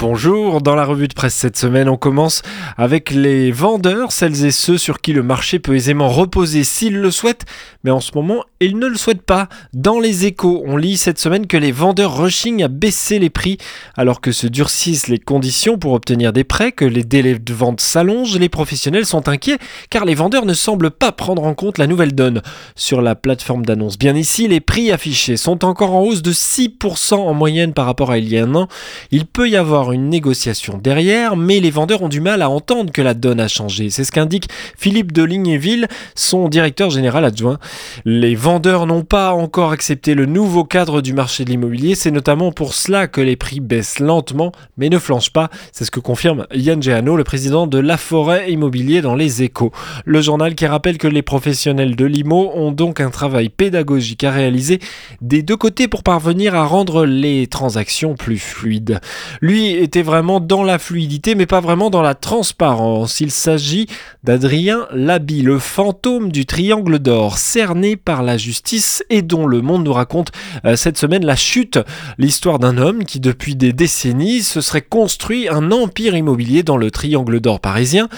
Bonjour, dans la revue de presse cette semaine, on commence avec les vendeurs, celles et ceux sur qui le marché peut aisément reposer s'ils le souhaitent, mais en ce moment, ils ne le souhaitent pas. Dans les échos, on lit cette semaine que les vendeurs rushing à baisser les prix alors que se durcissent les conditions pour obtenir des prêts, que les délais de vente s'allongent, les professionnels sont inquiets car les vendeurs ne semblent pas prendre en compte la nouvelle donne. Sur la plateforme d'annonce bien ici, les prix affichés sont encore en hausse de 6% en moyenne par rapport à il y a un an. Il peut y avoir une négociation derrière, mais les vendeurs ont du mal à entendre que la donne a changé. C'est ce qu'indique Philippe de Lignéville, son directeur général adjoint. Les vendeurs n'ont pas encore accepté le nouveau cadre du marché de l'immobilier. C'est notamment pour cela que les prix baissent lentement, mais ne flanchent pas. C'est ce que confirme Yann Geano, le président de La Forêt Immobilier dans les échos. Le journal qui rappelle que les professionnels de l'IMO ont donc un travail pédagogique à réaliser des deux côtés pour parvenir à rendre les transactions plus fluides. Lui était vraiment dans la fluidité, mais pas vraiment dans la transparence. Il s'agit d'Adrien Labi, le fantôme du triangle d'or, cerné par la justice et dont le monde nous raconte euh, cette semaine la chute. L'histoire d'un homme qui, depuis des décennies, se serait construit un empire immobilier dans le triangle d'or parisien.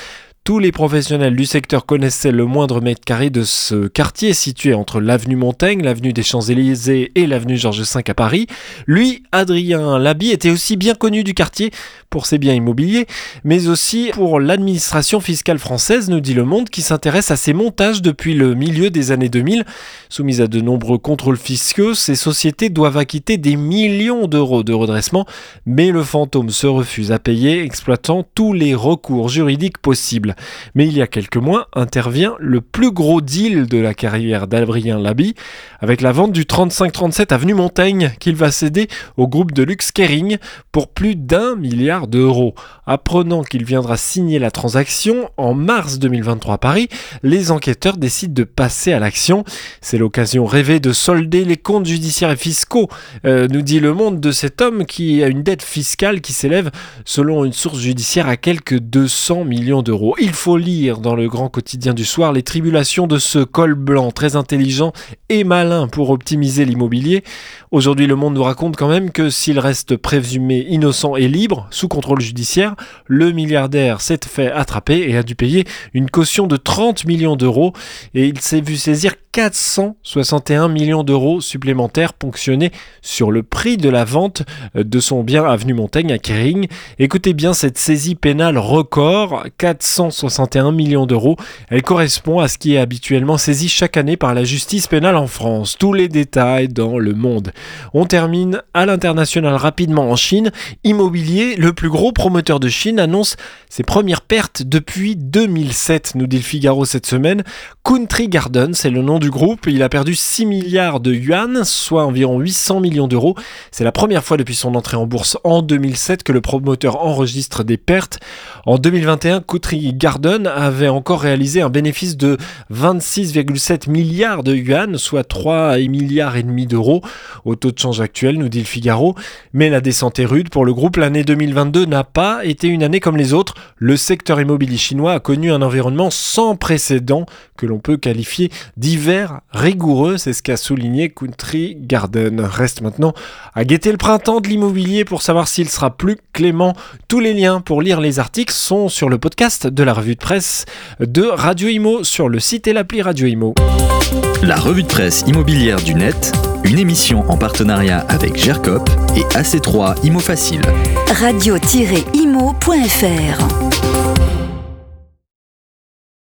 Tous les professionnels du secteur connaissaient le moindre mètre carré de ce quartier situé entre l'avenue Montaigne, l'avenue des Champs-Élysées et l'avenue Georges V à Paris. Lui, Adrien Labi, était aussi bien connu du quartier pour ses biens immobiliers, mais aussi pour l'administration fiscale française, nous dit Le Monde, qui s'intéresse à ces montages depuis le milieu des années 2000. Soumises à de nombreux contrôles fiscaux, ces sociétés doivent acquitter des millions d'euros de redressement, mais le fantôme se refuse à payer, exploitant tous les recours juridiques possibles. Mais il y a quelques mois intervient le plus gros deal de la carrière d'Adrien Labi, avec la vente du 3537 avenue Montaigne qu'il va céder au groupe de luxe Kering pour plus d'un milliard d'euros. Apprenant qu'il viendra signer la transaction en mars 2023 à Paris, les enquêteurs décident de passer à l'action. C'est l'occasion rêvée de solder les comptes judiciaires et fiscaux, euh, nous dit le monde de cet homme qui a une dette fiscale qui s'élève, selon une source judiciaire, à quelques 200 millions d'euros. Il faut lire dans le grand quotidien du soir les tribulations de ce col blanc très intelligent et malin pour optimiser l'immobilier. Aujourd'hui, le monde nous raconte quand même que s'il reste présumé innocent et libre, sous contrôle judiciaire, le milliardaire s'est fait attraper et a dû payer une caution de 30 millions d'euros et il s'est vu saisir 461 millions d'euros supplémentaires ponctionnés sur le prix de la vente de son bien avenue Montaigne à Kering. Écoutez bien cette saisie pénale record, 461 millions d'euros. Elle correspond à ce qui est habituellement saisi chaque année par la justice pénale en France. Tous les détails dans le monde. On termine à l'international rapidement en Chine. Immobilier, le plus gros promoteur de Chine, annonce ses premières pertes depuis 2007, nous dit le Figaro cette semaine. Country Garden, c'est le nom du groupe. Il a perdu 6 milliards de yuan, soit environ 800 millions d'euros. C'est la première fois depuis son entrée en bourse en 2007 que le promoteur enregistre des pertes. En 2021, Country Garden avait encore réalisé un bénéfice de 26,7 milliards de yuan, soit 3 milliards et demi d'euros au taux de change actuel, nous dit le Figaro. Mais la descente est rude pour le groupe. L'année 2022 n'a pas été une année comme les autres. Le secteur immobilier chinois a connu un environnement sans précédent que l'on peut qualifier d'hiver rigoureux, c'est ce qu'a souligné Country Garden. Reste maintenant à guetter le printemps de l'immobilier pour savoir s'il sera plus clément. Tous les liens pour lire les articles sont sur le podcast de la revue de presse de Radio Imo sur le site et l'appli Radio Imo. La revue de presse immobilière du net, une émission en partenariat avec GERCOP et AC3 Imo Facile. Radio-imo.fr